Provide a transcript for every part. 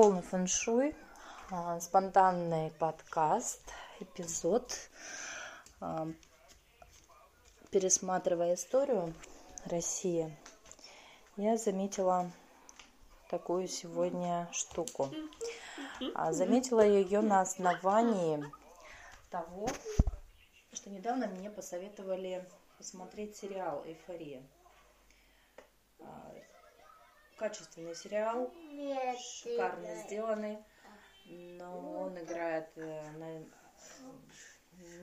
полный фэншуй, а, спонтанный подкаст, эпизод. А, пересматривая историю России, я заметила такую сегодня штуку. А, заметила ее на основании того, что недавно мне посоветовали посмотреть сериал «Эйфория» качественный сериал, шикарно сделанный, но он играет э, на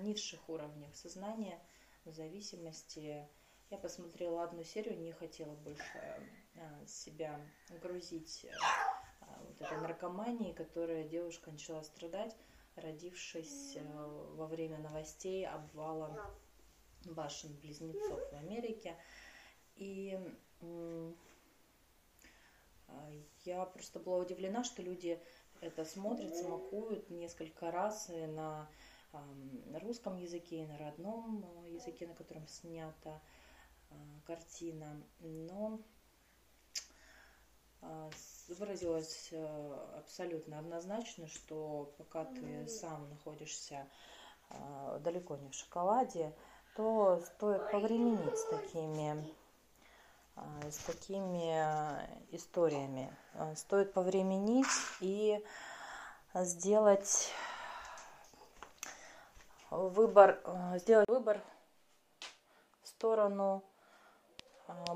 низших уровнях сознания, в зависимости. Я посмотрела одну серию, не хотела больше э, себя грузить э, вот этой наркомании, которая девушка начала страдать, родившись во время новостей обвала башен-близнецов в Америке. И я просто была удивлена, что люди это смотрят, смакуют несколько раз и на русском языке, и на родном а, языке, на котором снята а, картина. Но выразилась абсолютно однозначно, что пока ты сам находишься далеко не в шоколаде, то стоит повременить с такими Э, с такими э, историями. Э, стоит повременить и сделать выбор, сделать выбор в сторону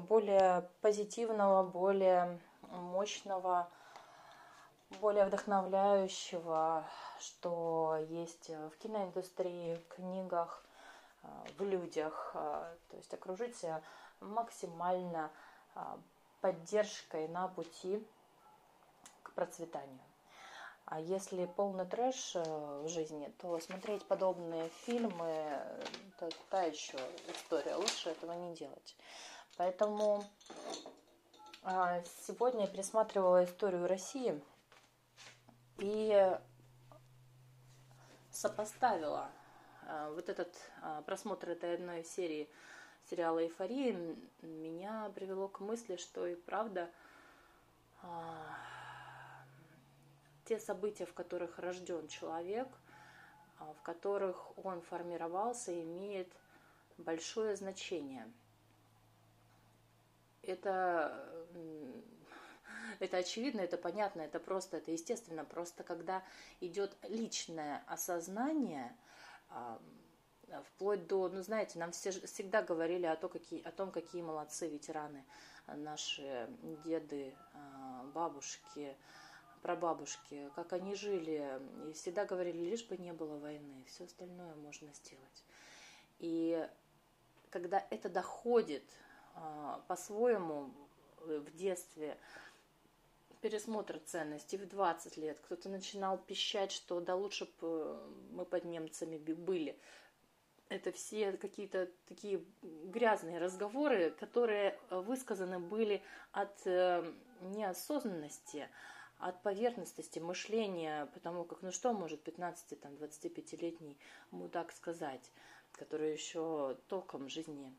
более позитивного, более мощного, более вдохновляющего, что есть в киноиндустрии, в книгах, в людях. То есть окружить себя максимально а, поддержкой на пути к процветанию. А если полный трэш э, в жизни, то смотреть подобные фильмы – это та еще история. Лучше этого не делать. Поэтому а, сегодня я пересматривала историю России и сопоставила а, вот этот просмотр этой одной серии – сериала «Эйфория» меня привело к мысли, что и правда а, те события, в которых рожден человек, а, в которых он формировался, имеет большое значение. Это, это очевидно, это понятно, это просто, это естественно. Просто когда идет личное осознание, вплоть до, ну знаете, нам все, всегда говорили о, то, какие, о том, какие молодцы ветераны, наши деды, а, бабушки, прабабушки, как они жили, и всегда говорили, лишь бы не было войны, все остальное можно сделать. И когда это доходит а, по-своему в детстве, пересмотр ценностей в 20 лет. Кто-то начинал пищать, что да лучше бы мы под немцами были это все какие-то такие грязные разговоры, которые высказаны были от э, неосознанности, от поверхностности мышления, потому как, ну что может 15-25-летний мудак сказать, который еще толком жизни,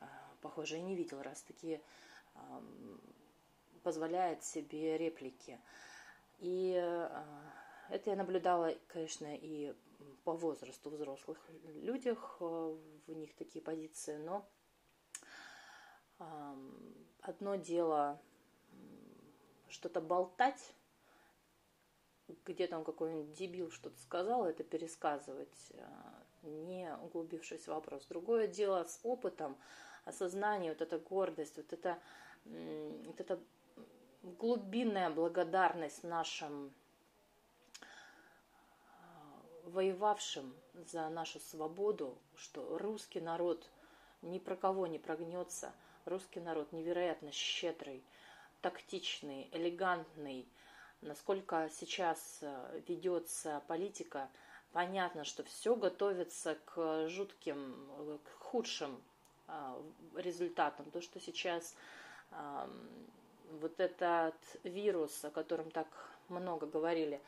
э, похоже, и не видел, раз такие позволяет себе реплики. И э, это я наблюдала, конечно, и по возрасту взрослых людях, э, в них такие позиции, но одно дело что-то болтать, где там какой-нибудь дебил что-то сказал, это пересказывать, э, не углубившись в вопрос. Другое дело с опытом, осознание, вот эта гордость, вот это, вот эта глубинная благодарность нашим воевавшим за нашу свободу, что русский народ ни про кого не прогнется, русский народ невероятно щедрый, тактичный, элегантный, насколько сейчас э, ведется политика, понятно, что все готовится к жутким, к худшим э, результатам. То, что сейчас вот этот вирус, о котором так много говорили,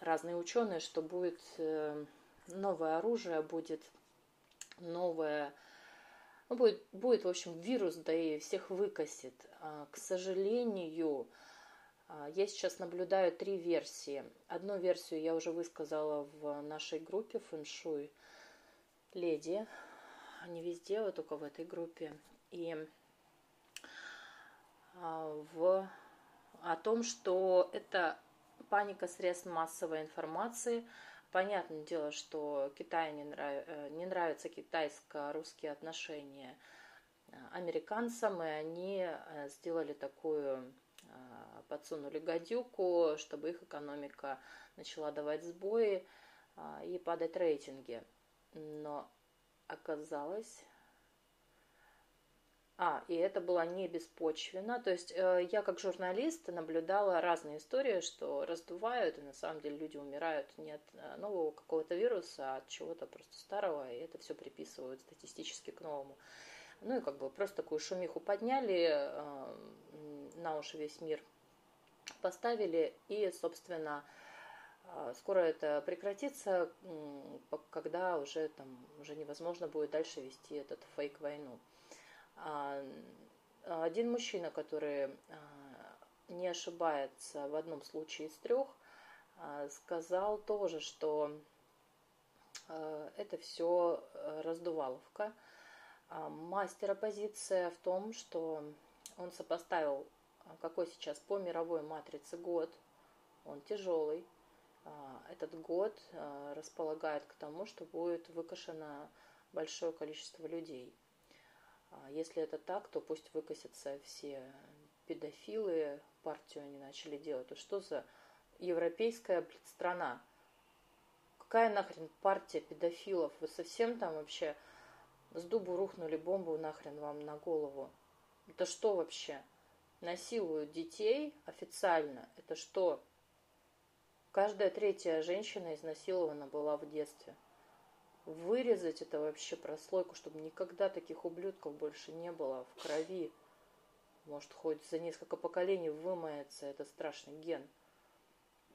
разные ученые, что будет э, новое оружие, будет новое, ну, будет, будет, в общем, вирус, да и всех выкосит. А, к сожалению, А, я сейчас наблюдаю три версии. Одну версию я уже высказала в нашей группе фэншуй леди. Они везде, вот только в этой группе. И а, в, о том, что это паника средств массовой информации. Понятное дело, что Китаю не, нрав... Э, не нравятся китайско-русские отношения американцам, и они э, сделали такую, э, подсунули гадюку, чтобы их экономика начала давать сбои и падать рейтинги. Но оказалось, а, и это было не беспочвенно. То есть э, я как журналист наблюдала разные истории, что раздувают, и на самом деле люди умирают не от э, нового какого-то вируса, а от чего-то просто старого, и это все приписывают статистически к новому. Ну и как бы просто такую шумиху подняли, э, на уши весь мир поставили, и, собственно, э, скоро это прекратится, когда уже там уже невозможно будет дальше вести этот фейк-войну. А, один мужчина, который а, не ошибается в одном случае из трех, а, сказал тоже, что это все раздуваловка. Мастер оппозиция в том, что он сопоставил, какой сейчас по мировой матрице год, он тяжелый. Этот год располагает к тому, что будет выкашено большое количество людей – если это так, то пусть выкосятся все педофилы, партию они начали делать. То что за европейская страна? Какая нахрен партия педофилов? Вы совсем там вообще с дубу рухнули бомбу нахрен вам на голову? Это что вообще? Насилуют детей официально? Это что? Каждая третья женщина изнасилована была в детстве – вырезать это вообще прослойку, чтобы никогда таких ублюдков больше не было в крови. Может, хоть за несколько поколений вымается этот страшный ген.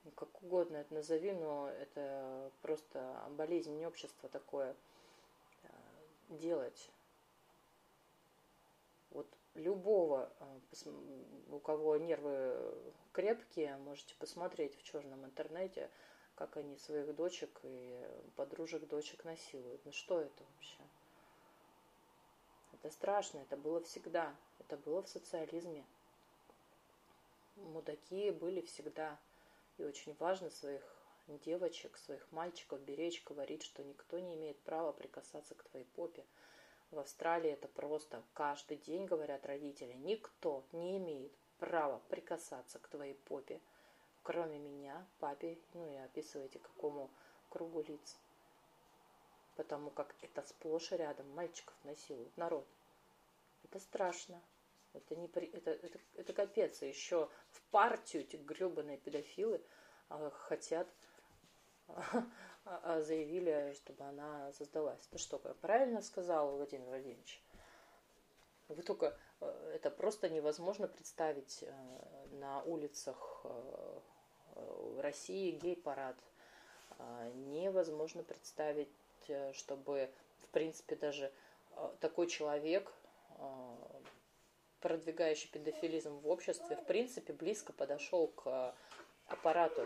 Ну, как угодно это назови, но это просто болезнь общества такое э, делать. Вот любого, э, у кого нервы крепкие, можете посмотреть в черном интернете – как они своих дочек и подружек дочек насилуют. Ну что это вообще? Это страшно, это было всегда. Это было в социализме. Мудаки были всегда. И очень важно своих девочек, своих мальчиков беречь, говорить, что никто не имеет права прикасаться к твоей попе. В Австралии это просто каждый день говорят родители, никто не имеет права прикасаться к твоей попе кроме меня, папе, ну и описывайте какому кругу лиц. Потому как это сплошь и рядом мальчиков насилуют, народ. Это страшно. Это, не, это, это, это капец. Еще в партию эти гребаные педофилы а, хотят, а, заявили, чтобы она создалась. Это что, правильно сказал, Владимир Владимирович? Вы только, э, это просто невозможно представить э, на улицах э, России гей-парад. А, невозможно представить, э, чтобы, в принципе, даже э, такой человек, э, продвигающий педофилизм в обществе, в принципе, близко подошел к аппарату.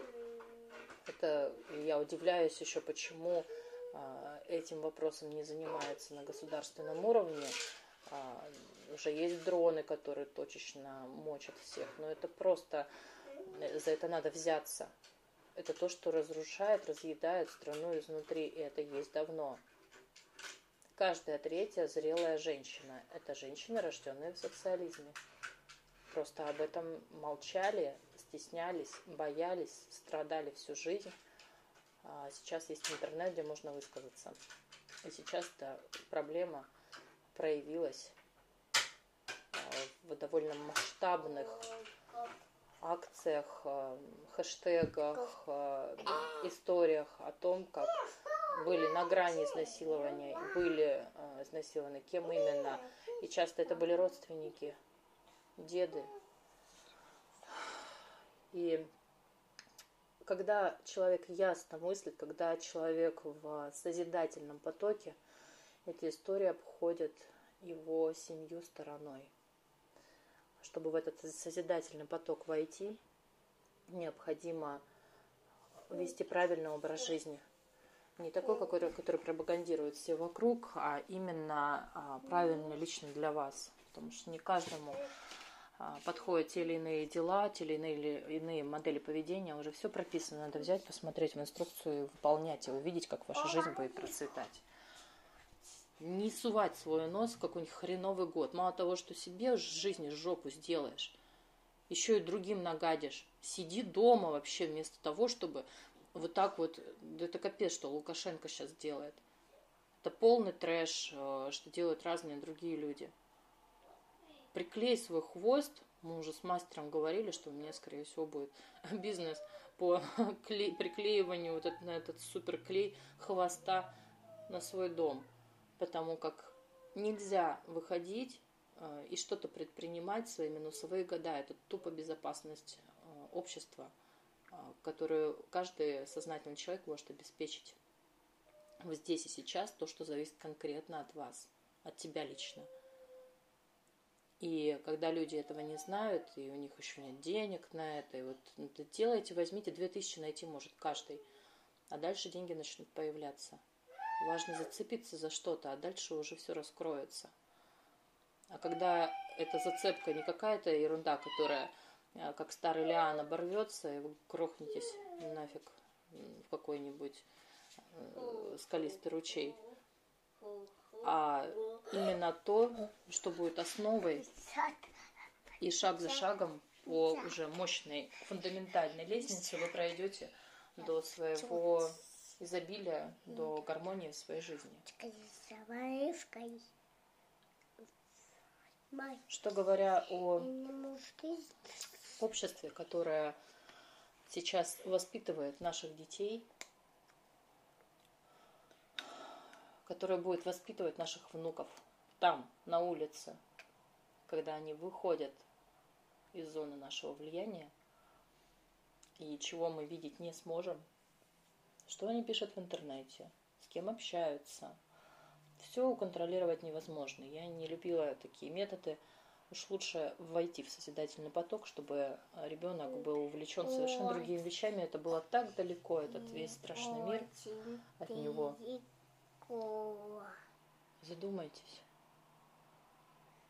Это я удивляюсь еще, почему этим вопросом не занимается на государственном уровне. Уже есть дроны, которые точечно мочат всех, но это просто за это надо взяться. Это то, что разрушает, разъедает страну изнутри, и это есть давно. Каждая третья зрелая женщина – это женщина, рожденная в социализме. Просто об этом молчали, стеснялись, боялись, страдали всю жизнь. А сейчас есть интернет, где можно высказаться. И сейчас эта проблема проявилась в довольно масштабных акциях, э, хэштегах, э, историях о том, как были на грани изнасилования, были э, изнасилованы, кем именно. И часто это были родственники, деды. И когда человек ясно мыслит, когда человек в созидательном потоке, эта история обходит его семью стороной чтобы в этот созидательный поток войти, необходимо вести правильный образ жизни. Не такой, который, который пропагандирует все вокруг, а именно а, правильный лично для вас. Потому что не каждому а, подходят те или иные дела, те или иные, иные модели поведения. Уже все прописано. Надо взять, посмотреть в инструкцию, выполнять и увидеть, как ваша жизнь будет процветать. Не сувать свой нос в какой-нибудь хреновый год. Мало того, что себе в жизни жопу сделаешь, еще и другим нагадишь. Сиди дома вообще вместо того, чтобы вот так вот, это капец, что Лукашенко сейчас делает. Это полный трэш, э, что делают разные другие люди. Приклей свой хвост, мы уже с мастером говорили, что у меня, скорее всего, будет бизнес по приклеиванию вот этот, на этот суперклей хвоста на свой дом. Потому как нельзя выходить э, и что-то предпринимать в свои минусовые года. Это тупо безопасность э, общества – а, которую каждый сознательный человек может обеспечить вот здесь и сейчас то, что зависит конкретно от вас, от тебя лично. И когда люди этого не знают, и у них еще нет денег на это, и вот это делайте, возьмите 2000 найти может каждый, а дальше деньги начнут появляться. Важно зацепиться за что-то, а дальше уже все раскроется. А когда эта зацепка не какая-то ерунда, которая а, как старый лиан оборвется, и вы крохнетесь нафиг в какой-нибудь э, скалистый ручей. А именно то, что будет основой, и шаг за шагом по уже мощной фундаментальной лестнице вы пройдете до своего изобилия, до гармонии в своей жизни. Что говоря о обществе, которое сейчас воспитывает наших детей, которое будет воспитывать наших внуков там, на улице, когда они выходят из зоны нашего влияния, и чего мы видеть не сможем, что они пишут в интернете, с кем общаются. Все контролировать невозможно. Я не любила такие методы, уж лучше войти в созидательный поток, чтобы ребенок был увлечен совершенно другими вещами. Это было так далеко, этот весь страшный мир от него. Задумайтесь.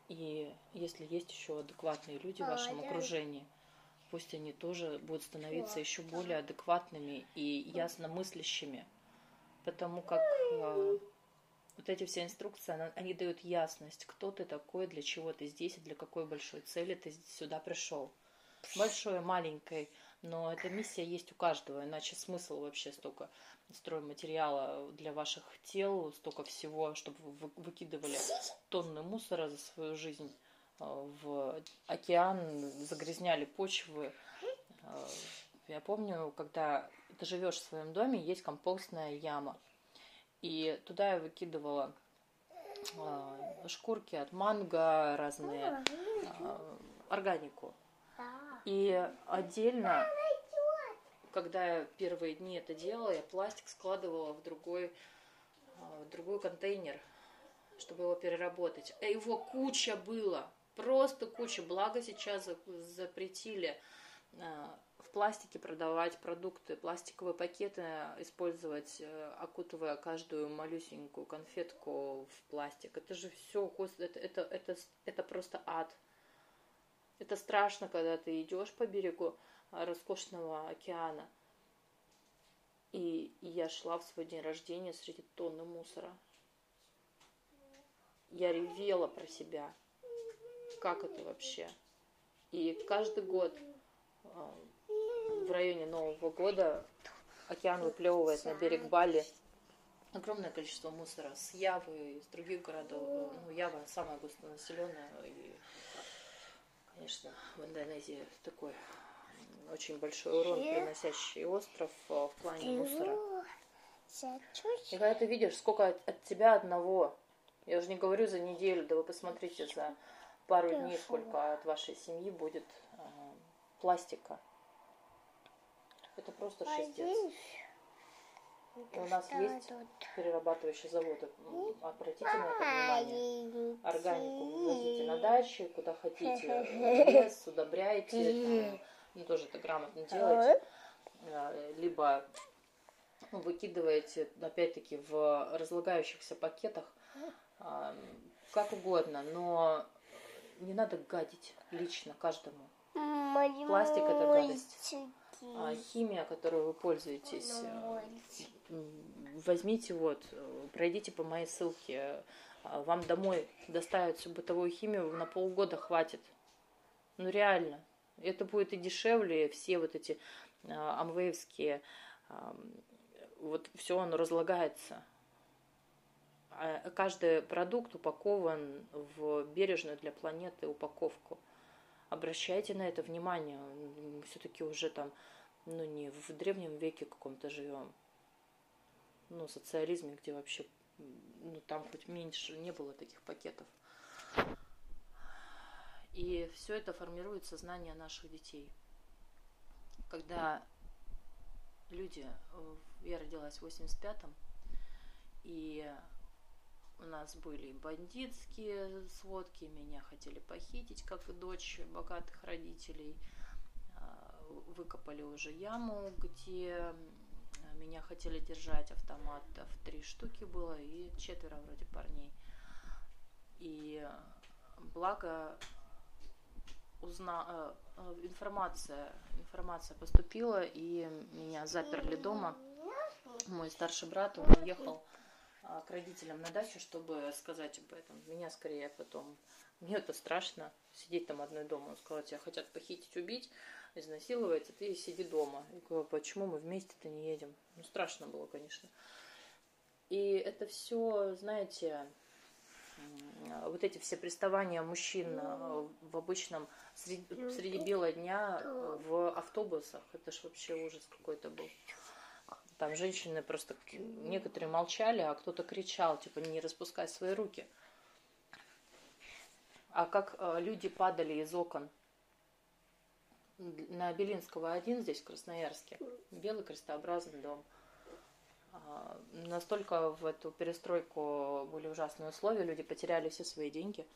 И если есть еще адекватные люди в вашем окружении, пусть они тоже будут становиться еще более адекватными и ясно мыслящими, потому как а, вот эти все инструкции, они дают ясность, кто ты такой, для чего ты здесь и для какой большой цели ты сюда пришел. Большой, маленькой, но эта миссия есть у каждого, иначе смысл вообще столько стройматериала для ваших тел, столько всего, чтобы вы выкидывали тонны мусора за свою жизнь. э, в океан, загрязняли почвы. Э, я помню, когда ты живешь в своем доме, есть компостная яма. И туда я выкидывала э, шкурки от манго, разные э, органику. И отдельно, когда я первые дни это делала, я пластик складывала в другой, в другой контейнер, чтобы его переработать. А его куча было, просто куча. Благо сейчас запретили пластике продавать продукты, пластиковые пакеты использовать, э, окутывая каждую малюсенькую конфетку в пластик. Это же все, это, это, это, это просто ад. Это страшно, когда ты идешь по берегу роскошного океана. И, и я шла в свой день рождения среди тонны мусора. Я ревела про себя. Как это вообще? И каждый год а, в районе Нового года океан выплевывает на берег Бали огромное количество мусора с Явы, из других городов. Ну, Ява самая густонаселенная. И, конечно, в Индонезии такой очень большой урон приносящий остров а, в плане мусора. И когда ты видишь, сколько от, от тебя одного, я уже не говорю за неделю, да вы посмотрите за пару дней, сколько от вашей семьи будет э, пластика. Это просто а шестец. И у нас есть перерабатывающий завод. Обратите на это внимание. Органику вывозите на даче, куда хотите. Лес, удобряйте. ну, тоже это грамотно делаете, а, либо выкидываете, опять-таки, в разлагающихся пакетах, а, как угодно, но не надо гадить лично каждому. Пластик это гадость. А химия, которой вы пользуетесь, э, возьмите вот, пройдите по моей ссылке, а, вам домой доставят всю бытовую химию, на полгода хватит. Ну реально. Это будет и дешевле, все вот эти а, амвеевские, вот все оно разлагается. А каждый продукт упакован в бережную для планеты упаковку. Обращайте на это внимание. Все-таки уже там, ну не в древнем веке каком-то живем. Ну, социализме, где вообще, ну там хоть меньше не было таких пакетов. И все это формирует сознание наших детей. Когда люди, я родилась в 85-м, и у нас были бандитские сводки, меня хотели похитить, как и дочь богатых родителей. А, выкопали уже яму, где меня хотели держать, автоматов три штуки было, и четверо вроде парней. И благо узна... Э, информация, информация поступила, и меня заперли дома. Мой старший брат, он уехал к родителям на дачу, чтобы сказать об этом. Меня скорее потом... Мне это страшно, сидеть там одной дома. Он сказал, тебя хотят похитить, убить, изнасиловать, а ты сиди дома. Я говорю, почему мы вместе-то не едем? Ну, страшно было, конечно. И это все, знаете, вот эти все приставания мужчин э, в обычном среди, среди бела дня в автобусах, это ж вообще ужас какой-то был. Там женщины просто, некоторые молчали, а кто-то кричал, типа, не распускай свои руки. А как э, люди падали из окон на Белинского один здесь, в Красноярске, белый крестообразный дом. А, настолько в эту перестройку были ужасные условия, люди потеряли все свои деньги.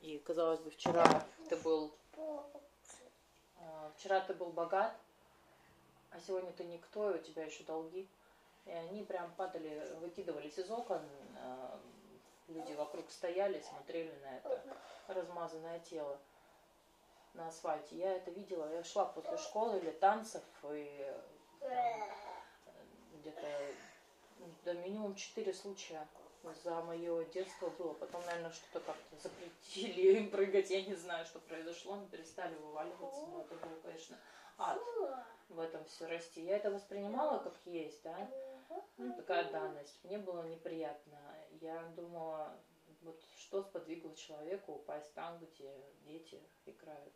И, казалось бы, вчера ты был, а, вчера ты был богат, а сегодня ты никто, и у тебя еще долги. И они прям падали, выкидывались из окон, э, люди вокруг стояли, смотрели на это размазанное тело на асфальте. Я это видела, я шла после школы или танцев, и где-то да, минимум четыре случая за мое детство было. Потом, наверное, что-то как-то запретили им прыгать. Я не знаю, что произошло. Они перестали вываливаться. Но это было, конечно, ад в этом все расти. Я это воспринимала как есть, да, ну, такая данность. Мне было неприятно. Я думала, вот что сподвигло человека упасть там, где дети играют.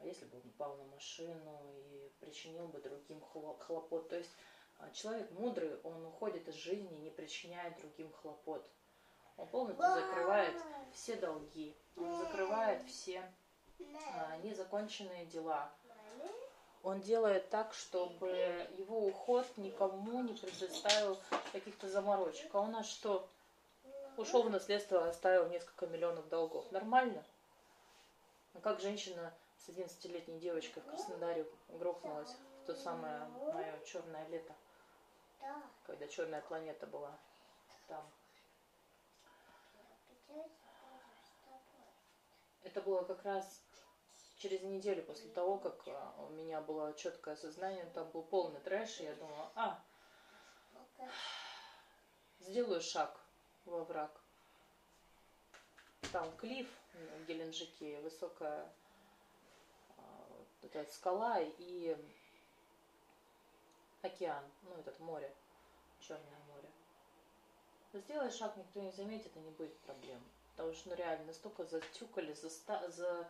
А если бы он упал на машину и причинил бы другим хлопот. То есть а, человек мудрый, он уходит из жизни, не причиняя другим хлопот. Он полностью закрывает все долги, он закрывает все а, незаконченные дела он делает так, чтобы его уход никому не предоставил каких-то заморочек. А у нас что? Ушел в наследство, оставил несколько миллионов долгов. Нормально? А как женщина с 11-летней девочкой в Краснодаре грохнулась в то самое мое черное лето? Когда черная планета была там. Это было как раз через неделю после того, как а, у меня было четкое сознание, там был полный трэш, и я думала, а, сделаю шаг во враг. Там клиф в Геленджике, высокая а, эта скала и океан, ну этот море, Черное море. Сделай шаг, никто не заметит, и не будет проблем. Потому что ну реально настолько затюкали, заста, за,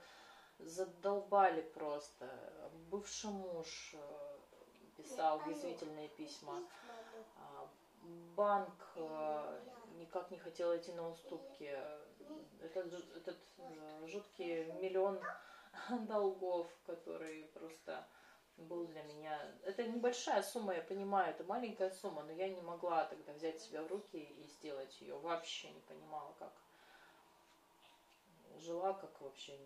задолбали просто. Бывший муж э, писал язвительные письма. А, банк э, никак не хотел идти на уступки. Этот, этот э, жуткий миллион долгов, который просто был для меня... Это небольшая сумма, я понимаю, это маленькая сумма, но я не могла тогда взять себя в руки и сделать ее. Вообще не понимала, как. Жила как вообще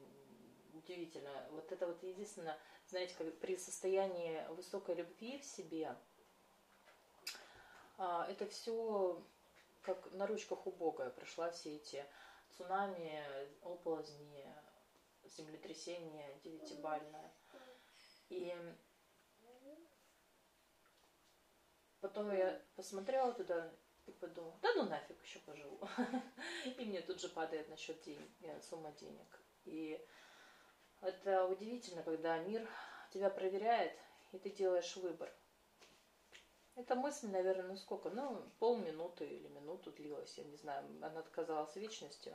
удивительно. Вот это вот единственное, знаете, как при состоянии высокой любви в себе, а, это все как на ручках у Бога прошла все эти цунами, оползни, землетрясение девятибальное. И потом я посмотрела туда и подумала, да ну нафиг, еще поживу. И мне тут же падает на счет денег, э, сумма денег. И это удивительно, когда мир тебя проверяет, и ты делаешь выбор. Эта мысль, наверное, ну сколько? Ну, полминуты или минуту длилась, я не знаю. Она отказалась вечностью.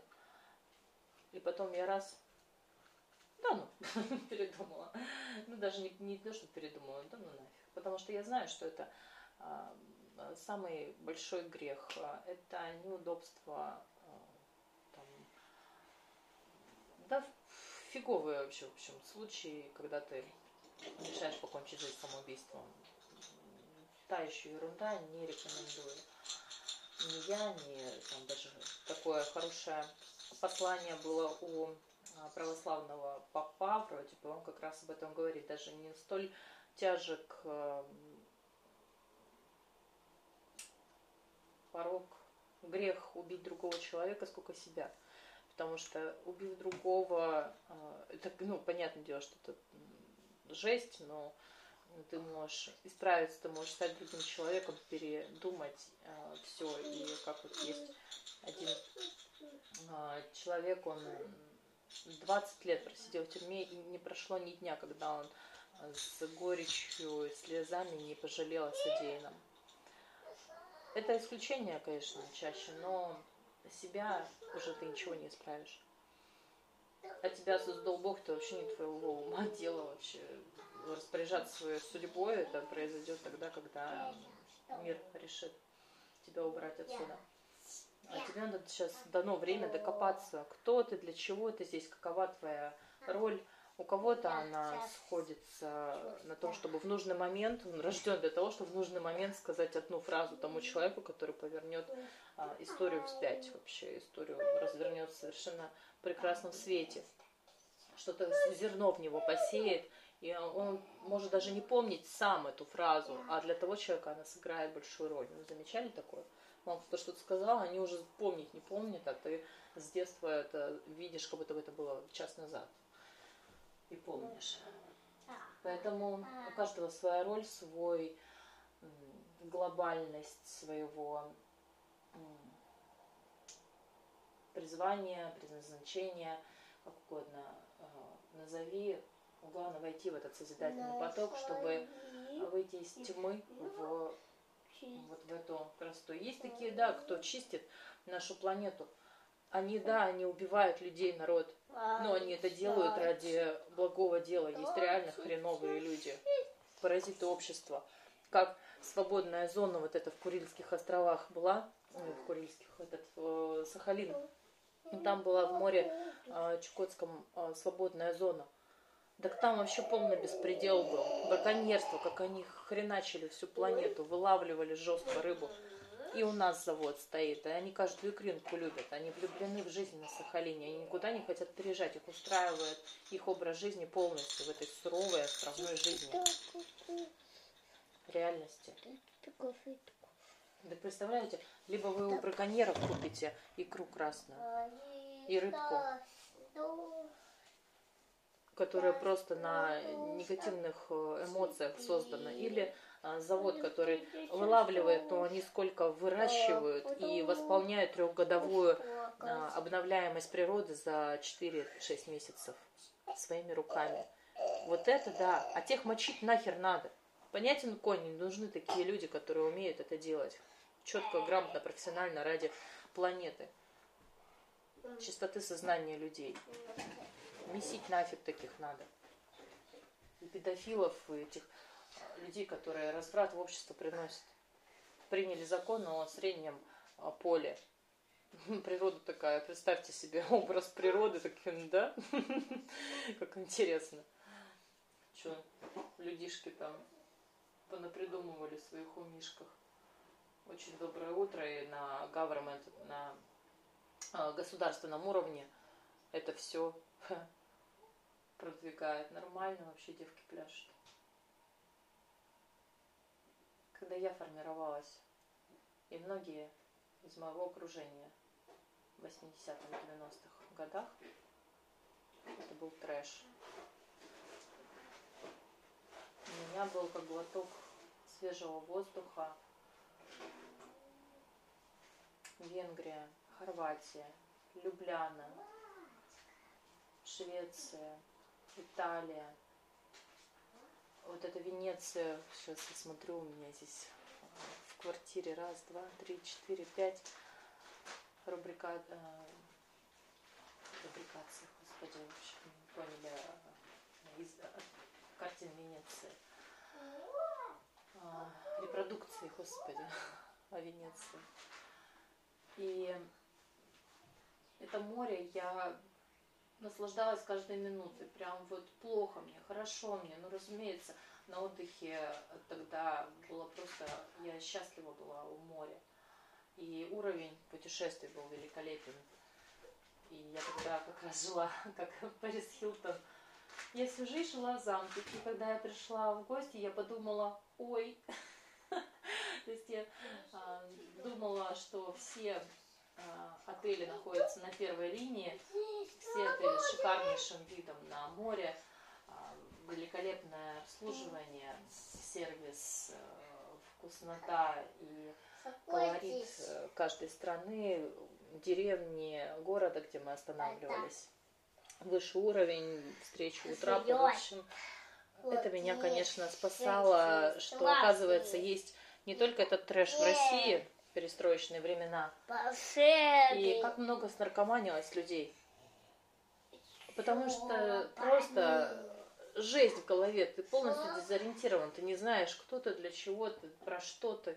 И потом я раз... Да ну, передумала. Ну, даже не, не то, что передумала, да ну нафиг. Потому что я знаю, что это а, самый большой грех. Это неудобство, а, там, да, фиговые вообще, в общем, случаи, когда ты решаешь покончить жизнь самоубийством та еще ерунда, не рекомендую. Ни я, ни там даже такое хорошее послание было у а, православного папа, вроде бы он как раз об этом говорит, даже не столь тяжек э, порог, грех убить другого человека, сколько себя. Потому что убив другого, э, это, ну, понятное дело, что это жесть, но ты можешь исправиться, ты можешь стать другим человеком, передумать э, все. И как вот есть один э, человек, он 20 лет просидел в тюрьме, и не прошло ни дня, когда он с горечью и слезами не пожалел о содеянном. Это исключение, конечно, чаще, но себя уже ты ничего не исправишь. А тебя создал Бог, ты вообще не твоего ума дело вообще распоряжаться своей судьбой, это произойдет тогда, когда мир решит тебя убрать отсюда. А тебе надо сейчас дано время докопаться, кто ты, для чего ты здесь, какова твоя роль. У кого-то она сходится на том, чтобы в нужный момент, он рожден для того, чтобы в нужный момент сказать одну фразу тому человеку, который повернет а, историю вспять вообще, историю развернет в совершенно прекрасном свете. Что-то зерно в него посеет, и он может даже не помнить сам эту фразу, а для того человека она сыграет большую роль. Вы замечали такое? Мама кто что-то сказал, они уже помнить не помнят, а ты с детства это видишь, как будто бы это было час назад. И помнишь. Поэтому у каждого своя роль, свой глобальность своего призвания, предназначения, как угодно э, назови, главное войти в этот созидательный поток, чтобы выйти из тьмы в вот в эту красоту. Есть такие, да, кто чистит нашу планету. Они, да, они убивают людей, народ, но они это делают ради благого дела. Есть реально хреновые люди, паразиты общества. Как свободная зона вот эта в Курильских островах была, ой, в Курильских, этот, в Сахалин. Там была в море э, Чукотском э, свободная зона. Так там вообще полный беспредел был. Браконьерство, как они хреначили всю планету, вылавливали жестко рыбу. И у нас завод стоит, и они каждую икринку любят. Они влюблены в жизнь на Сахалине, они никуда не хотят приезжать. Их устраивает их образ жизни полностью в этой суровой островной жизни. Реальности. Да представляете, либо вы у браконьеров купите икру красную и рыбку, которая просто на негативных э, эмоциях создана, или завод, который вылавливает, но они сколько выращивают и восполняют трехгодовую э, обновляемость природы за 4-6 месяцев своими руками. Вот это да. А тех мочить нахер надо. Понятен конь, не нужны такие люди, которые умеют это делать. Четко, грамотно, профессионально, ради планеты. Чистоты сознания людей. Месить нафиг таких надо. И педофилов, и этих людей, которые разврат в общество приносят. Приняли закон о среднем а, поле. Природа такая, представьте себе образ природы, таким, да? Как интересно. Что, людишки там понапридумывали в своих умишках. Очень доброе утро и на government, на а, государственном уровне это все продвигает. Нормально вообще девки пляшут. Когда я формировалась, и многие из моего окружения в 80-х, 90-х годах, это был трэш. У меня был как глоток свежего воздуха. Венгрия, Хорватия, Любляна, Швеция, Италия. Вот это Венеция, сейчас я смотрю, у меня здесь в квартире раз, два, три, четыре, пять рубрика, э, рубрикация, господи, в общем, поняли, э, из э, картин Венеции. А, репродукции, господи, о Венеции. И это море я наслаждалась каждой минутой. Прям вот плохо мне, хорошо мне. Ну, разумеется, на отдыхе тогда было просто... Я счастлива была у моря. И уровень путешествий был великолепен. И я тогда как раз жила, как Парис Хилтон. Я всю жизнь жила в замке. И когда я пришла в гости, я подумала, ой. То есть я а, думала, что все отели находятся на первой линии. Все отели с шикарнейшим видом на море, а, великолепное обслуживание, сервис, э, вкуснота и колорит э, каждой страны, деревни, города, где мы останавливались. Высший уровень, встречи утра, в общем. Это меня, конечно, спасало, что, оказывается, есть не только этот трэш в России, перестроечные времена. И как много снаркоманилось людей. Потому что просто жесть в голове, ты полностью дезориентирован, ты не знаешь, кто ты, для чего ты, про что ты.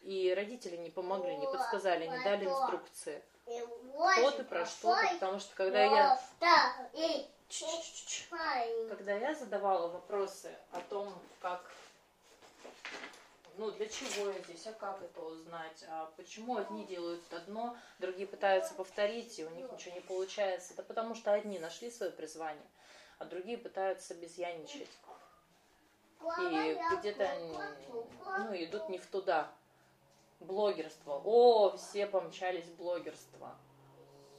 И родители не помогли, не подсказали, не дали инструкции. Кто ты, про что ты, потому что когда я... Когда я задавала вопросы о том, как ну для чего я здесь, а как это узнать, а почему одни делают одно, другие пытаются повторить, и у них ничего не получается. Да потому что одни нашли свое призвание, а другие пытаются безьяничать. И где-то ну, идут не в туда. Блогерство. О, все помчались блогерство.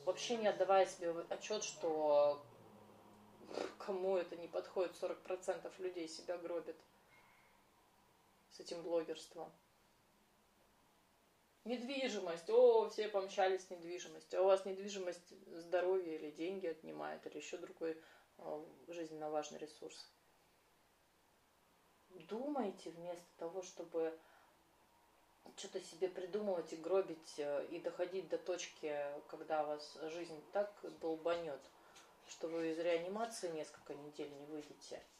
Вообще не отдавая себе отчет, что кому это не подходит, 40% людей себя гробят с этим блогерством. Недвижимость. О, все помчались с недвижимостью. А у вас недвижимость здоровье или деньги отнимает, или еще другой э, жизненно важный ресурс. Думайте вместо того, чтобы что-то себе придумывать и гробить, э, и доходить до точки, когда вас жизнь так долбанет, что вы из реанимации несколько недель не выйдете –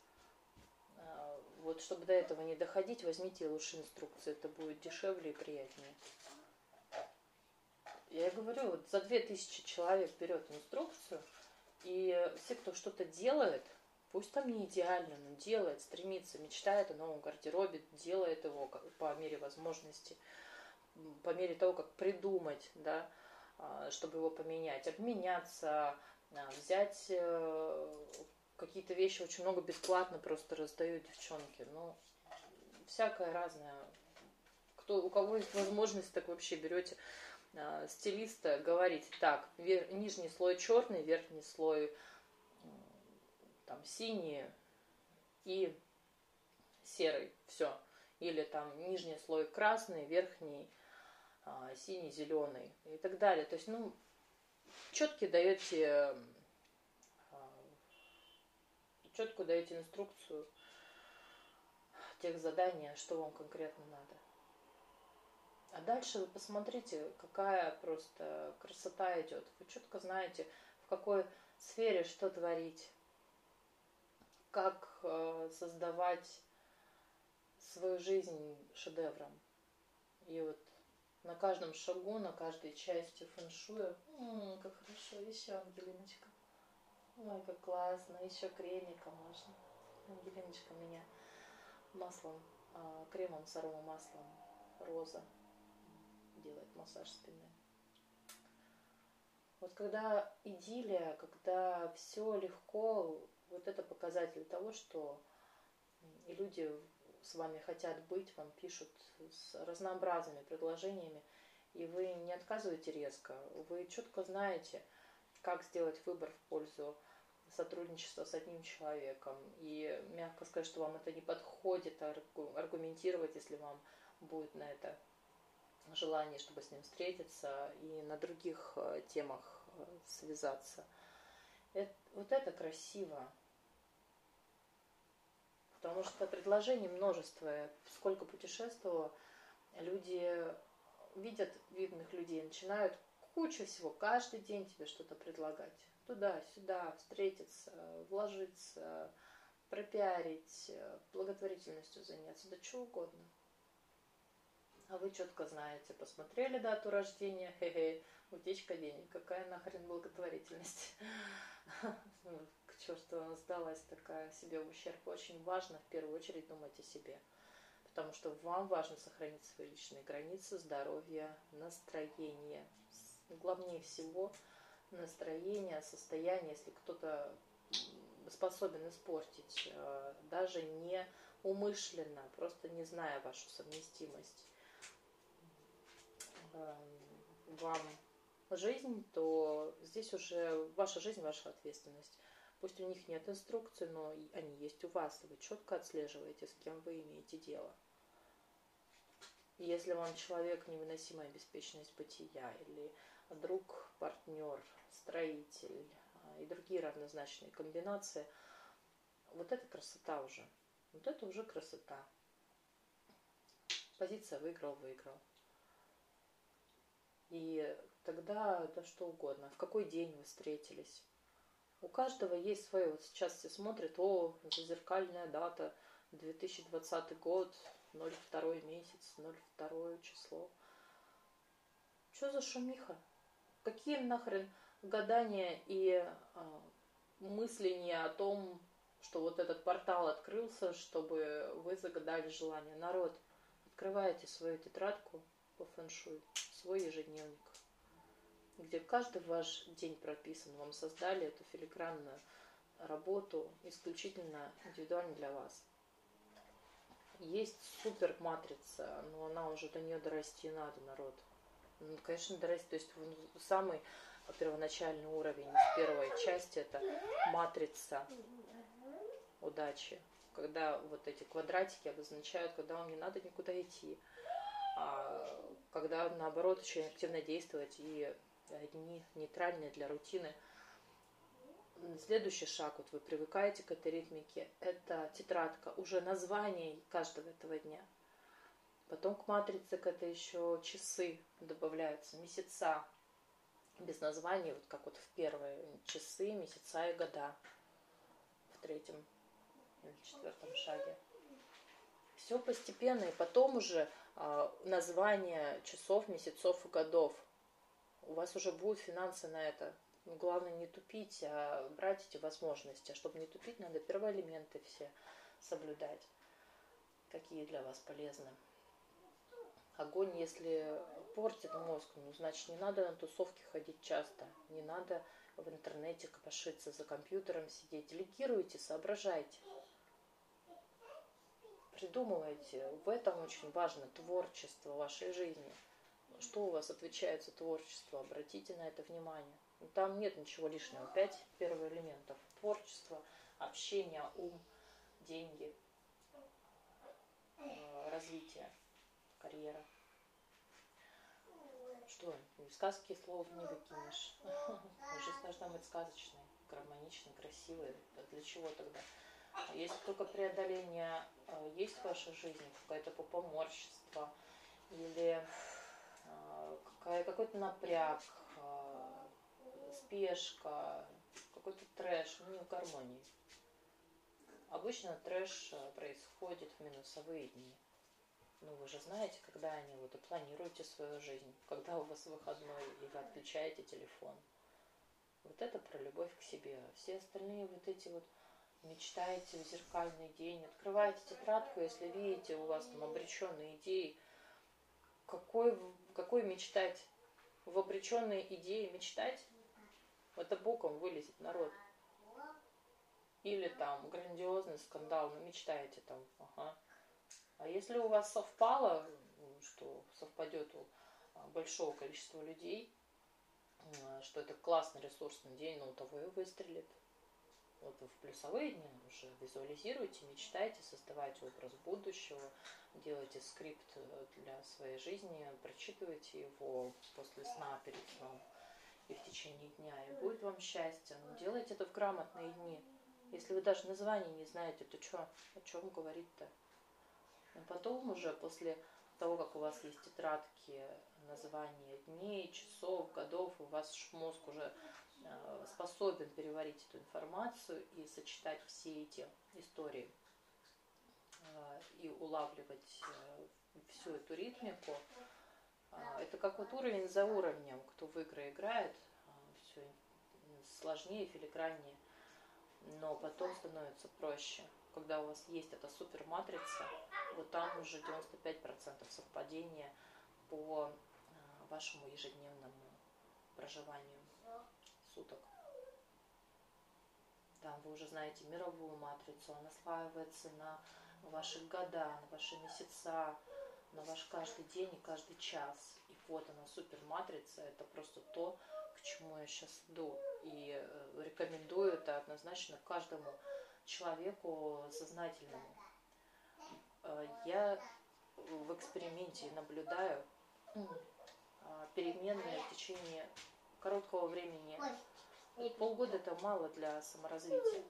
вот чтобы до этого не доходить, возьмите лучше инструкции, это будет дешевле и приятнее. Я говорю, вот за 2000 человек берет инструкцию, и все, кто что-то делает, пусть там не идеально, но делает, стремится, мечтает о новом гардеробе, делает его по мере возможности, по мере того, как придумать, да, а, чтобы его поменять, обменяться, а, взять э, какие-то вещи очень много бесплатно просто раздают девчонки. Ну, всякое разное. Кто, у кого есть возможность, так вообще берете э, стилиста, говорите, так, вер, нижний слой черный, верхний слой э, там синий и серый, все. Или там нижний слой красный, верхний э, синий, зеленый и так далее. То есть, ну, четкие даете четко даете инструкцию тех заданий, что вам конкретно надо. А дальше вы посмотрите, какая просто красота идет. Вы четко знаете, в какой сфере что творить, как э, создавать свою жизнь шедевром. И вот на каждом шагу, на каждой части фэншуя, м-м, как хорошо, еще, Ангелиночка. Ой, как классно. Еще кремика можно. Ангелиночка меня маслом, а, кремом с аромамаслом роза делает массаж спины. Вот когда идиллия, когда все легко, Вот это показатель того, что и люди с вами хотят быть, вам пишут с разнообразными предложениями, и вы не отказываете резко, вы четко знаете, как сделать выбор в пользу сотрудничества с одним человеком. И мягко сказать, что вам это не подходит, аргументировать, если вам будет на это желание, чтобы с ним встретиться и на других э, темах э, связаться. Это, вот это красиво. Потому что предложений множество. Сколько путешествовала, люди видят видных людей, начинают кучу всего, каждый день тебе что-то предлагать. Туда, сюда, встретиться, вложиться, пропиарить, благотворительностью заняться, да что угодно. А вы четко знаете, посмотрели дату рождения, хе-хе, утечка денег, какая нахрен благотворительность. К черту она сдалась такая себе в ущерб. Очень важно в первую очередь думать о себе. Потому что вам важно сохранить свои личные границы, здоровье, настроение. Главнее всего настроение, состояние, если кто-то способен испортить, э, даже не умышленно, просто не зная вашу совместимость эм, вам жизнь, то здесь уже ваша жизнь, ваша ответственность. Пусть у них нет инструкций, но они есть у вас, и вы четко отслеживаете, с кем вы имеете дело. если вам человек невыносимая беспечность бытия, или друг, партнер, строитель а, и другие равнозначные комбинации, вот это красота уже. Вот это уже красота. Позиция выиграл-выиграл. И тогда да что угодно. В какой день вы встретились? У каждого есть свое. Вот сейчас все смотрят, о, зазеркальная дата, 2020 год, 02 месяц, 02 число. Что за шумиха? Какие нахрен гадания и а, мысления о том, что вот этот портал открылся, чтобы вы загадали желание. Народ, открывайте свою тетрадку по фэншуй, свой ежедневник, где каждый ваш день прописан. Вам создали эту филигранную работу исключительно индивидуально для вас. Есть супер матрица, но она уже до нее дорасти надо, народ. Ну, конечно, дорасти. То есть самый первоначальный уровень первой части это матрица удачи. Когда вот эти квадратики обозначают, когда вам не надо никуда идти. А когда наоборот очень активно действовать и одни нейтральные для рутины. Следующий шаг, вот вы привыкаете к этой ритмике, это тетрадка, уже название каждого этого дня. Потом к матрице к это еще часы добавляются, месяца, без названий, вот как вот в первые часы, месяца и года в третьем или четвертом шаге. Все постепенно, и потом уже э, название часов, месяцев и годов. У вас уже будут финансы на это. Но главное не тупить, а брать эти возможности. А чтобы не тупить, надо первоэлементы все соблюдать, какие для вас полезны. Огонь, если портит мозг, ну, значит, не надо на тусовки ходить часто, не надо в интернете копошиться, за компьютером сидеть. Делегируйте, соображайте. Придумывайте. В этом очень важно творчество вашей жизни. Что у вас отвечает за творчество? Обратите на это внимание. Там нет ничего лишнего. Пять первых элементов. Творчество, общение, ум, деньги, э, развитие карьера. Что, сказки слов не выкинешь. Жизнь должна быть сказочной, гармоничной, красивой. Для чего тогда? Если только преодоление э, есть в вашей жизни, какое-то попоморчество или э, какой-то напряг, спешка, какой-то трэш, ну, не в гармонии. Обычно трэш происходит в минусовые дни. Ну, вы же знаете, когда они, вот, и планируете свою жизнь, когда у вас выходной, и вы отключаете телефон. Вот это про любовь к себе. Все остальные вот эти вот мечтаете в зеркальный день, открываете тетрадку, если видите, у вас там обреченные идеи, какой, какой мечтать? В обреченные идеи мечтать? Это боком вылезет народ. или там грандиозный скандал, мечтаете там, ага. А если у вас совпало, что совпадет у а, большого количества людей, что это классный ресурсный день, но у того и выстрелит. Вот вы в плюсовые дни уже визуализируете, мечтаете, создавайте образ будущего, делайте скрипт э, для своей жизни, прочитывайте его после сна, перед сном и в течение дня, и будет вам счастье. Но делайте это в грамотные дни. Если вы даже название не знаете, то что, о чем говорить-то? И потом уже после того, как у вас есть тетрадки, названия дней, часов, годов, у вас мозг уже э, способен переварить эту информацию и сочетать все эти истории э, и улавливать э, всю эту ритмику. Это как вот уровень за уровнем, кто в игры играет, все сложнее, филиграннее, но потом становится проще когда у вас есть эта суперматрица, вот там уже 95% совпадения по э, вашему ежедневному проживанию суток. Там вы уже знаете мировую матрицу, она слаивается на ваши года, на ваши месяца, на ваш каждый день и каждый час. И вот она, суперматрица, это просто то, к чему я сейчас иду. И э, рекомендую это однозначно каждому человеку сознательному. Э, я в эксперименте наблюдаю а, переменные в течение короткого времени. Полгода это мало для саморазвития,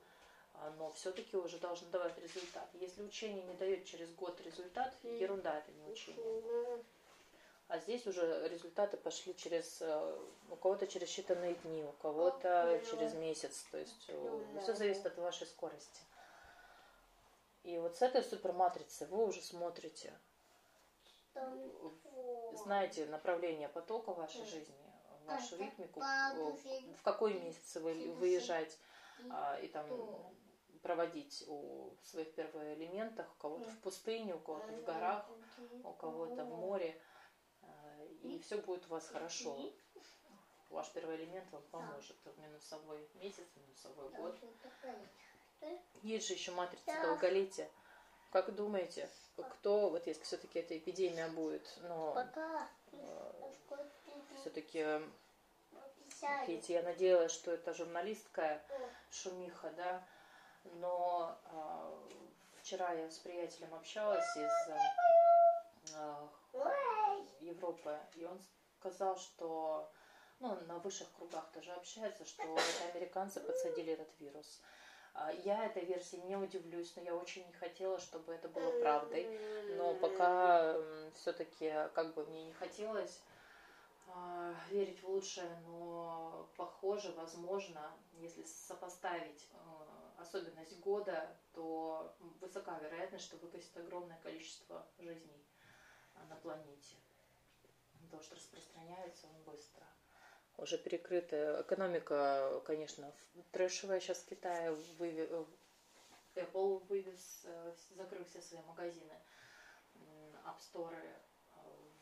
а, но все-таки уже должен давать результат. Если учение не дает через год результат, ерунда это не учение. А здесь уже результаты пошли через э, у кого-то через считанные дни, у кого-то через месяц. То есть э, все зависит от вашей скорости. И вот с этой суперматрицы вы уже смотрите, знаете направление потока вашей жизни, вашу ритмику, в какой месяц вы выезжать а, и там проводить у своих первоэлементах, у кого-то в пустыне, у кого-то в горах, у кого-то в море и все будет у вас хорошо. Ваш первый элемент вам поможет в минусовой месяц, минусовой год. Есть же еще матрица долголетия. Как думаете, кто, вот если все-таки эта эпидемия будет, но э, все-таки, видите, я надеялась, что это журналистская шумиха, да, но э, вчера я с приятелем общалась из э, Европы, и он сказал, что ну, на высших кругах тоже общается, что это американцы подсадили этот вирус. А, я этой версии не удивлюсь, но я очень не хотела, чтобы это было правдой. Но пока все-таки как бы мне не хотелось а, верить в лучшее, но похоже, возможно, если сопоставить а, особенность года, то высока вероятность, что выкосит огромное количество жизней на планете потому что распространяется он быстро. Уже перекрытая экономика, конечно, трэшевая сейчас в Китае. Вывез, Apple вывез, э, закрыл все свои магазины. App Store э,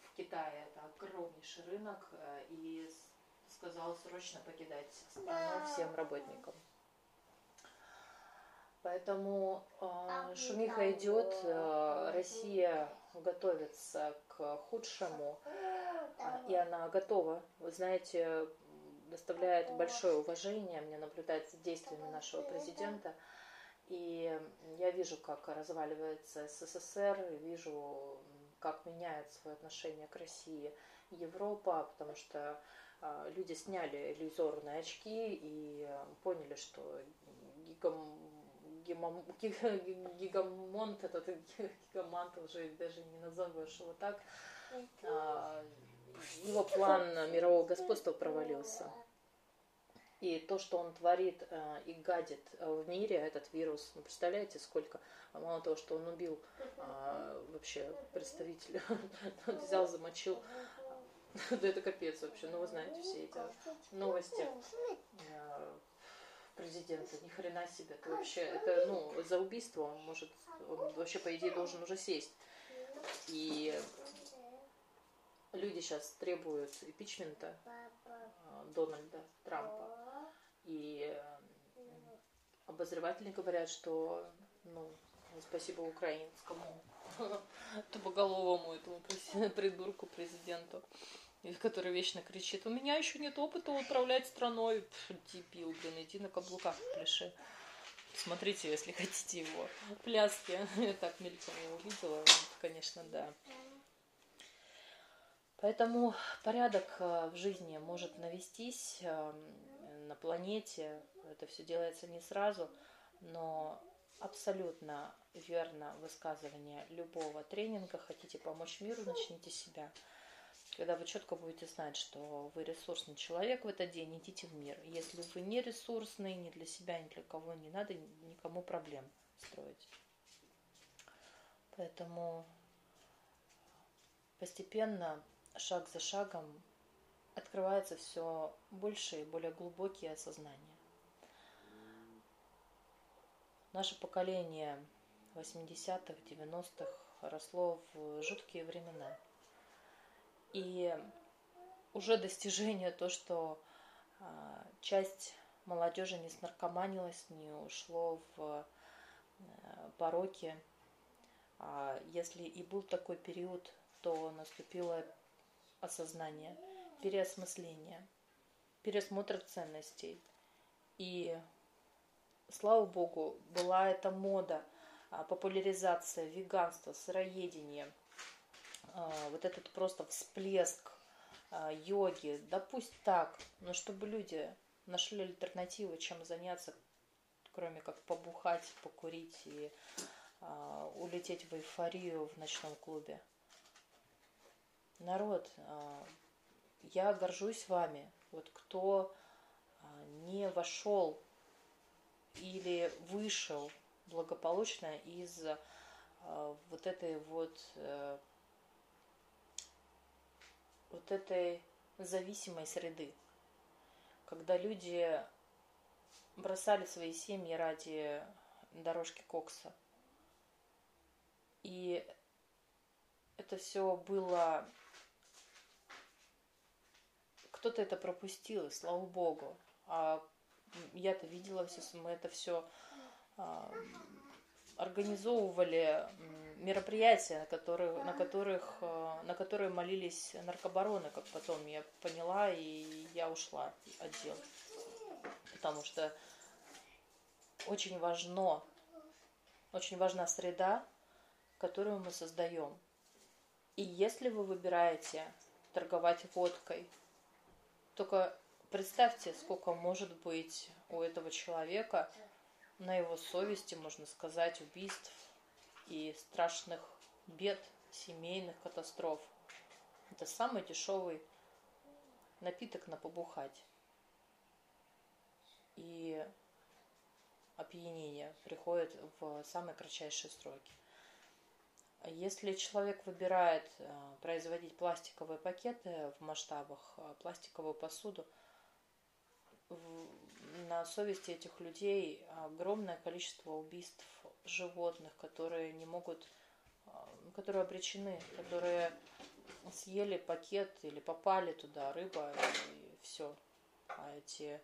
в Китае это огромнейший рынок э, и сказал срочно покидать страну всем работникам. Поэтому э, шумиха идет, э, Россия готовится к худшему. И она готова. Вы знаете, доставляет большое уважение мне наблюдать за действиями нашего президента. И я вижу, как разваливается СССР, вижу, как меняет свое отношение к России Европа, потому что а, люди сняли иллюзорные очки и поняли, что гигам, гигам, гигамонт, этот гигамант уже даже не назовешь его так, его план мирового господства провалился. И то, что он творит э, и гадит э, в мире, этот вирус, ну, представляете, сколько, мало того, что он убил э, вообще представителя, взял, замочил, да это капец вообще, ну вы знаете все эти новости э, президента, ни хрена себе, это вообще, это, ну, за убийство он может, он вообще, по идее, должен уже сесть. И люди сейчас требуют импичмента а, Дональда Трампа. И обозреватели говорят, что, ну, спасибо украинскому тупоголовому этому придурку президенту, который вечно кричит, у меня еще нет опыта управлять страной. Дебил, блин, иди на каблуках пляши. Смотрите, если хотите его пляски. Я так мельком его увидела, конечно, да. Поэтому порядок э, в жизни может навестись эм, на планете. Это все делается не сразу, но абсолютно верно высказывание любого тренинга. Хотите помочь миру, начните себя. Когда вы четко будете знать, что вы ресурсный человек в этот день, идите в мир. Если вы не ресурсный ни для себя, ни для кого, не надо никому проблем строить. Поэтому постепенно шаг за шагом открывается все больше и более глубокие осознания. Наше поколение 80-х, 90-х росло в жуткие времена. И уже достижение то, что а, часть молодежи не снаркоманилась, не ушло в э, пороки. А если и был такой период, то наступило осознание, переосмысление, пересмотр ценностей. И, слава богу, была эта мода, а, популяризация веганства, сыроедения, а, вот этот просто всплеск а, йоги, да пусть так, но чтобы люди нашли альтернативу, чем заняться, кроме как побухать, покурить и улететь в эйфорию в ночном клубе народ, а, я горжусь вами. Вот кто а, не вошел или вышел благополучно из а, вот этой вот э, вот этой зависимой среды, когда люди бросали свои семьи ради дорожки кокса. И это все было кто-то это пропустил, слава богу. А я-то видела все, мы это все а, организовывали мероприятия, на которых, на которых, а, на которые молились наркобароны, как потом я поняла, и я ушла от. Потому что очень важно, очень важна среда, которую мы создаем. И если вы выбираете торговать водкой, только представьте, сколько может быть у этого человека на его совести, можно сказать, убийств и страшных бед, семейных катастроф. Это самый дешевый напиток на побухать. И опьянение приходит в самые кратчайшие сроки. Если человек выбирает э, производить пластиковые пакеты в масштабах, э, пластиковую посуду, на совести этих людей огромное количество убийств животных, которые не могут, э, которые обречены, которые съели пакет или попали туда, рыба и все. А эти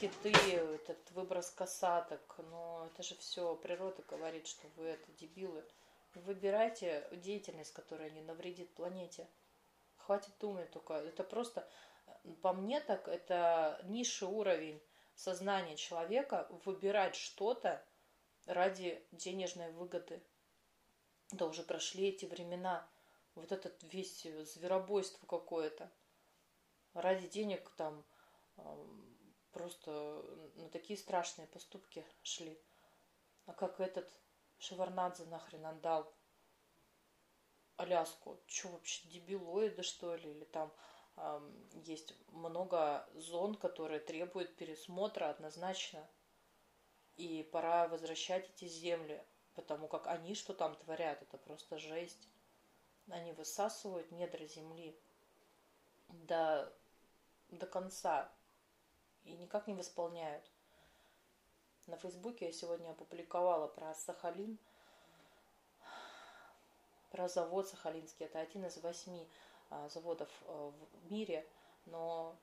киты, этот выброс касаток, но это же все природа говорит, что вы это дебилы. Выбирайте деятельность, которая не навредит планете. Хватит думать только. Это просто, по мне так, это низший уровень сознания человека выбирать что-то ради денежной выгоды. Да уже прошли эти времена. Вот этот весь зверобойство какое-то. Ради денег там просто на такие страшные поступки шли. А как этот Шеварнадзе нахрен отдал Аляску. Че вообще, дебилоиды что ли? Или там эм, есть много зон, которые требуют пересмотра однозначно. И пора возвращать эти земли, потому как они что там творят, это просто жесть. Они высасывают недра земли до, до конца и никак не восполняют. На Фейсбуке я сегодня опубликовала про Сахалин, про завод Сахалинский. Это один из восьми а, заводов а, в мире, но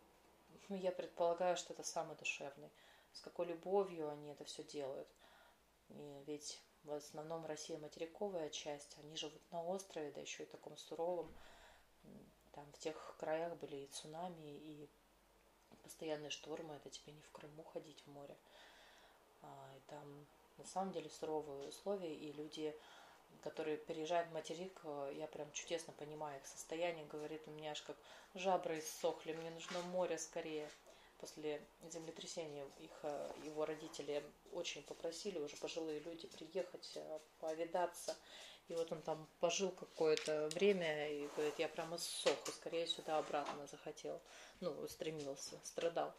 ну, я предполагаю, что это самый душевный. с какой любовью они это все делают. И ведь в основном Россия материковая часть, они живут на острове, да еще и таком суровом. Там в тех краях были и цунами, и постоянные штормы, это тебе не в Крыму ходить в море. А, и там на самом деле суровые условия, и люди, которые переезжают в материк, я прям чудесно понимаю их состояние, говорит, у меня аж как жабры иссохли, мне нужно море скорее. После землетрясения их, его родители очень попросили, уже пожилые люди, приехать, э, повидаться. И вот он там пожил какое-то время и говорит, я прям иссох, и скорее сюда обратно захотел. Ну, стремился, страдал.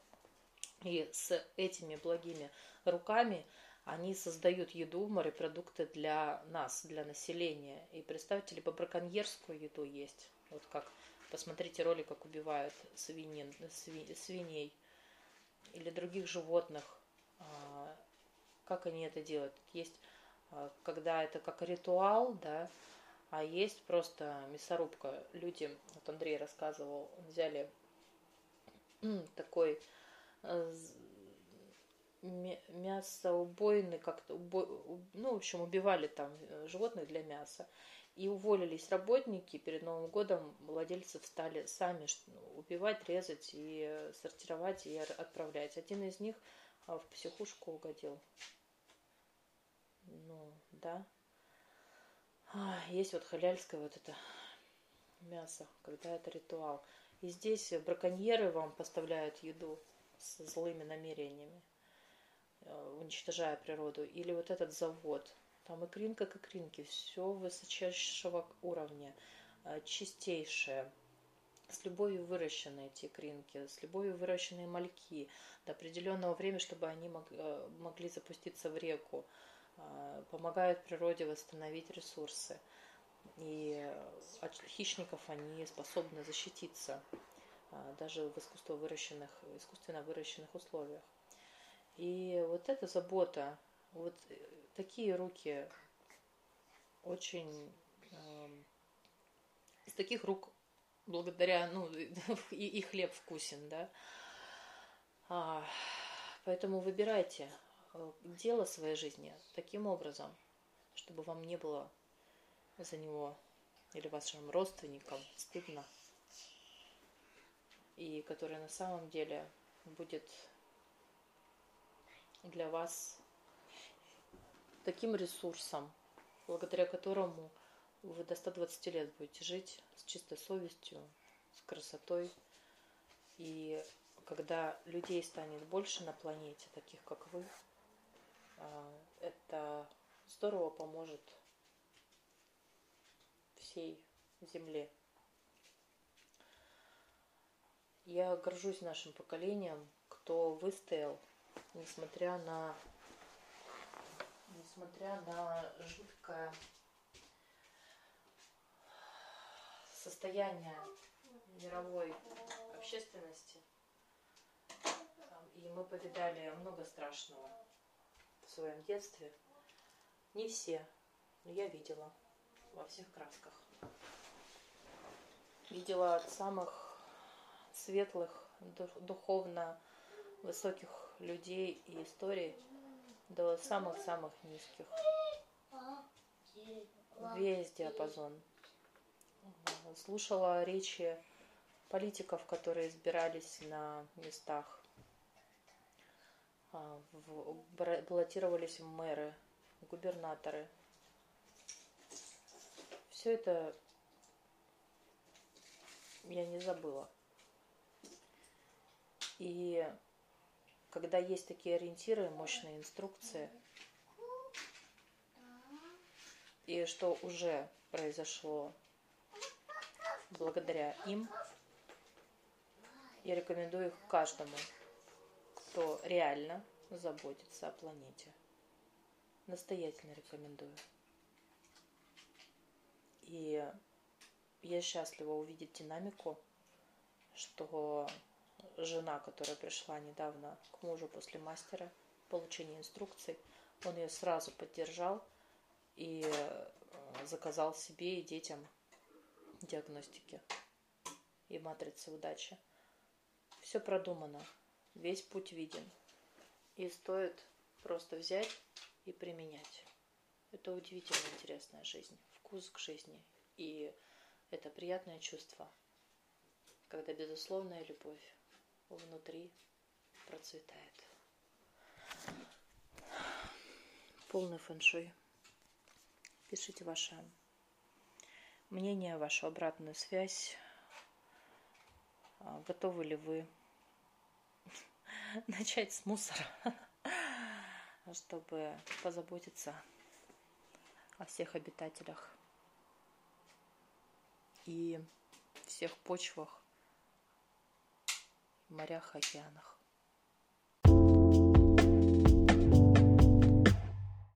И с этими благими руками они создают еду, морепродукты для нас, для населения. И представьте, либо браконьерскую еду есть. Вот как, посмотрите ролик, как убивают свинин, свиней или других животных. А, как они это делают? Есть а, когда это как ритуал, да, а есть просто мясорубка. Люди, вот Андрей рассказывал, взяли такой э, мясоубойный, как-то, ну, в общем, убивали там э, животных для мяса. И уволились работники, перед Новым годом владельцы стали сами убивать, резать и сортировать и отправлять. Один из них в психушку угодил ну, да. Есть вот халяльское вот это мясо, когда это ритуал. И здесь браконьеры вам поставляют еду с злыми намерениями, э, уничтожая природу. Или вот этот завод. Там икринка к икринке, все высочайшего уровня, э, чистейшее, с любовью выращенные эти икринки, с любовью выращенные мальки до определенного времени, чтобы они э, могли запуститься в реку. Помогают природе восстановить ресурсы. И от хищников они способны защититься даже в искусственно выращенных, искусственно выращенных условиях. И вот эта забота, вот такие руки очень из таких рук благодаря, ну, и, и хлеб вкусен, да. А, поэтому выбирайте, Э, дело своей жизни таким образом, чтобы вам не было за него или вашим родственникам стыдно, и который на самом деле будет для вас таким ресурсом, благодаря которому вы до 120 лет будете жить с чистой совестью, с красотой. И когда людей станет больше на планете, таких как вы, а, это здорово поможет всей Земле. Я горжусь нашим поколением, кто выстоял, несмотря на, несмотря на жуткое состояние мировой общественности. И мы повидали много страшного в своем детстве. Не все, но я видела во всех красках. Видела от самых светлых, духовно высоких людей и историй до самых-самых низких. Весь диапазон. Слушала речи политиков, которые избирались на местах а, баллотировались в мэры, губернаторы. Все это я не забыла. И когда есть такие ориентиры, мощные инструкции, и что уже произошло благодаря им, я рекомендую их каждому кто реально заботится о планете. Настоятельно рекомендую. И я счастлива увидеть динамику, что жена, которая пришла недавно к мужу после мастера получения инструкций, он ее сразу поддержал и э, заказал себе и детям диагностики и матрицы удачи. Все продумано весь путь виден. И стоит просто взять и применять. Это удивительно интересная жизнь, вкус к жизни. И это приятное чувство, когда безусловная любовь внутри процветает. Полный фэншуй. Пишите ваше мнение, вашу обратную связь. А, готовы ли вы начать с мусора, чтобы позаботиться о всех обитателях и всех почвах, морях, океанах.